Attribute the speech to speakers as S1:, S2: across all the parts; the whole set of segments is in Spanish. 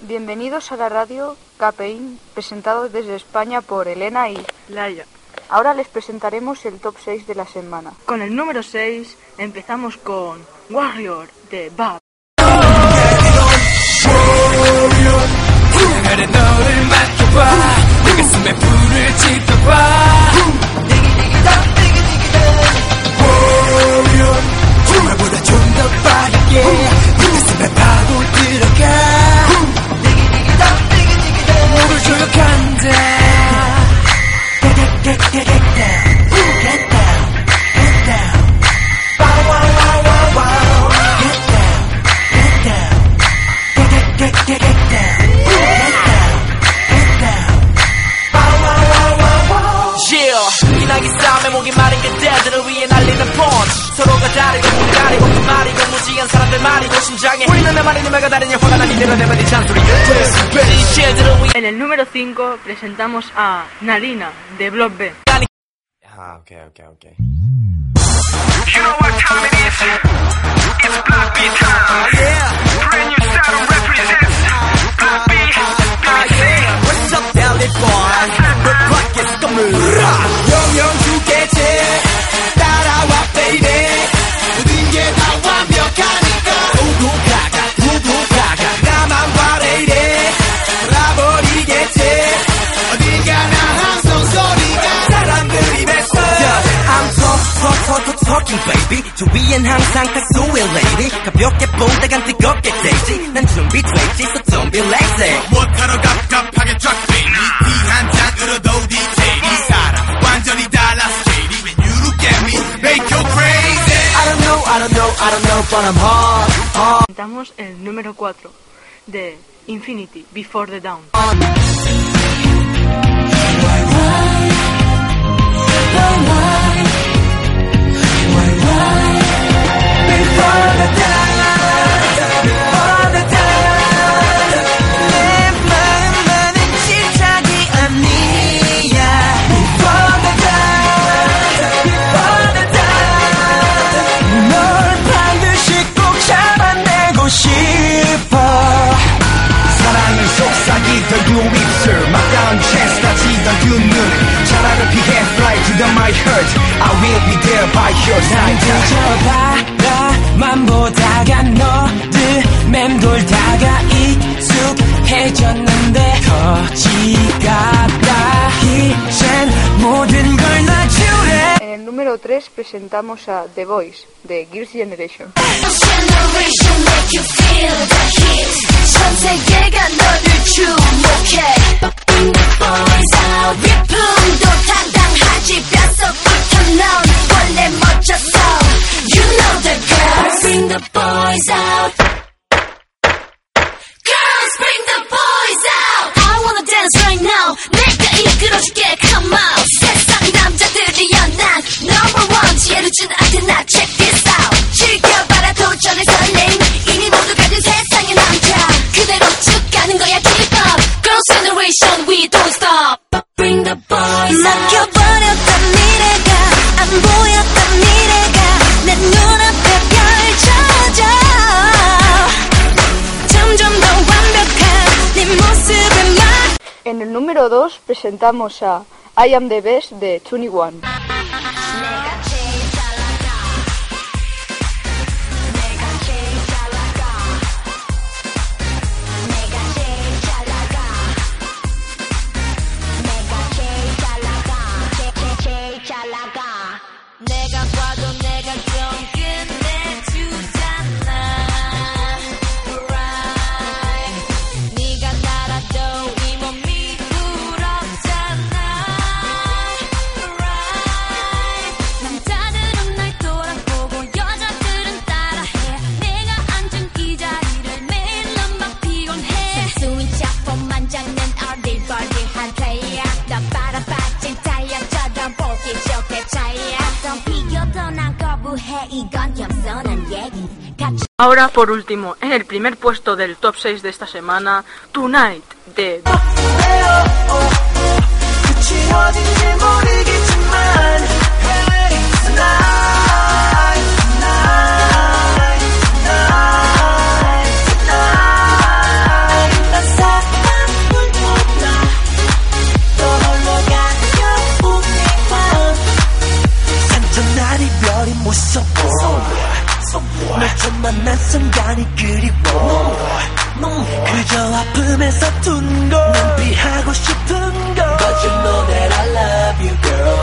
S1: Bienvenidos a la radio Capeín, presentado desde España por Elena y
S2: Laia.
S1: ahora les presentaremos el top 6 de la semana.
S2: Con el número 6 empezamos con Warrior de Bab. En el número 5 presentamos a Narina de Block B.
S3: Ah, okay, okay, okay.
S4: You know what time it is?
S5: fucking baby. 주위엔 항상 다수의 lady. 가볍게 본다간 뜨겁게 되지 난 준비되지 so don't be lazy.
S6: 못하러 갑갑하게 쫙 피한 잔으로도 DJ. 이 사람 완전히 달라서 JD When you look at me make you crazy?
S5: I don't know, I don't know, I don't know but I'm hard,
S2: hot. El número 4 de Infinity Before the Dawn.
S6: 사랑을 속삭이던 두 입술 막다운 chest 다치던 두 눈 차라리 피해 fly to the my heart I will be there by your side
S5: 바라만
S1: 3 presentamos a The Voice de Girls' Generation. En el número 2 presentamos a I Am the Best de 21.
S2: Ahora, por último, en el primer puesto del top 6 de esta semana, Tonight de...
S5: 저 아픔에서 둔거난 피하고 싶은 거 But you know that I love you girl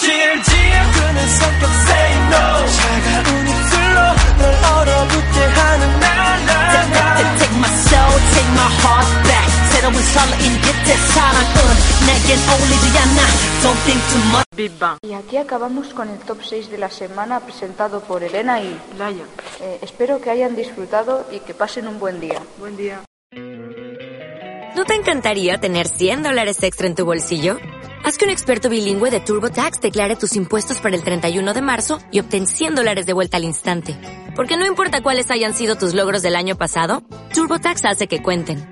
S5: 질질 끄는 성격 say no 차가운 입술로 널 얼어붙게 하는 날날 Take my soul, take my heart back 새로운 설레임 끝에 사랑은 내겐 어울리지 않아 Don't think too much
S2: Big Bang.
S1: Y aquí acabamos con el top 6 de la semana presentado por Elena y
S2: Laia.
S1: eh, espero que hayan disfrutado y que pasen un buen día.
S2: Buen día.
S7: ¿No te encantaría tener 100 dólares extra en tu bolsillo? Haz que un experto bilingüe de TurboTax declare tus impuestos para el 31 de marzo y obtén 100 dólares de vuelta al instante. Porque no importa cuáles hayan sido tus logros del año pasado, TurboTax hace que cuenten.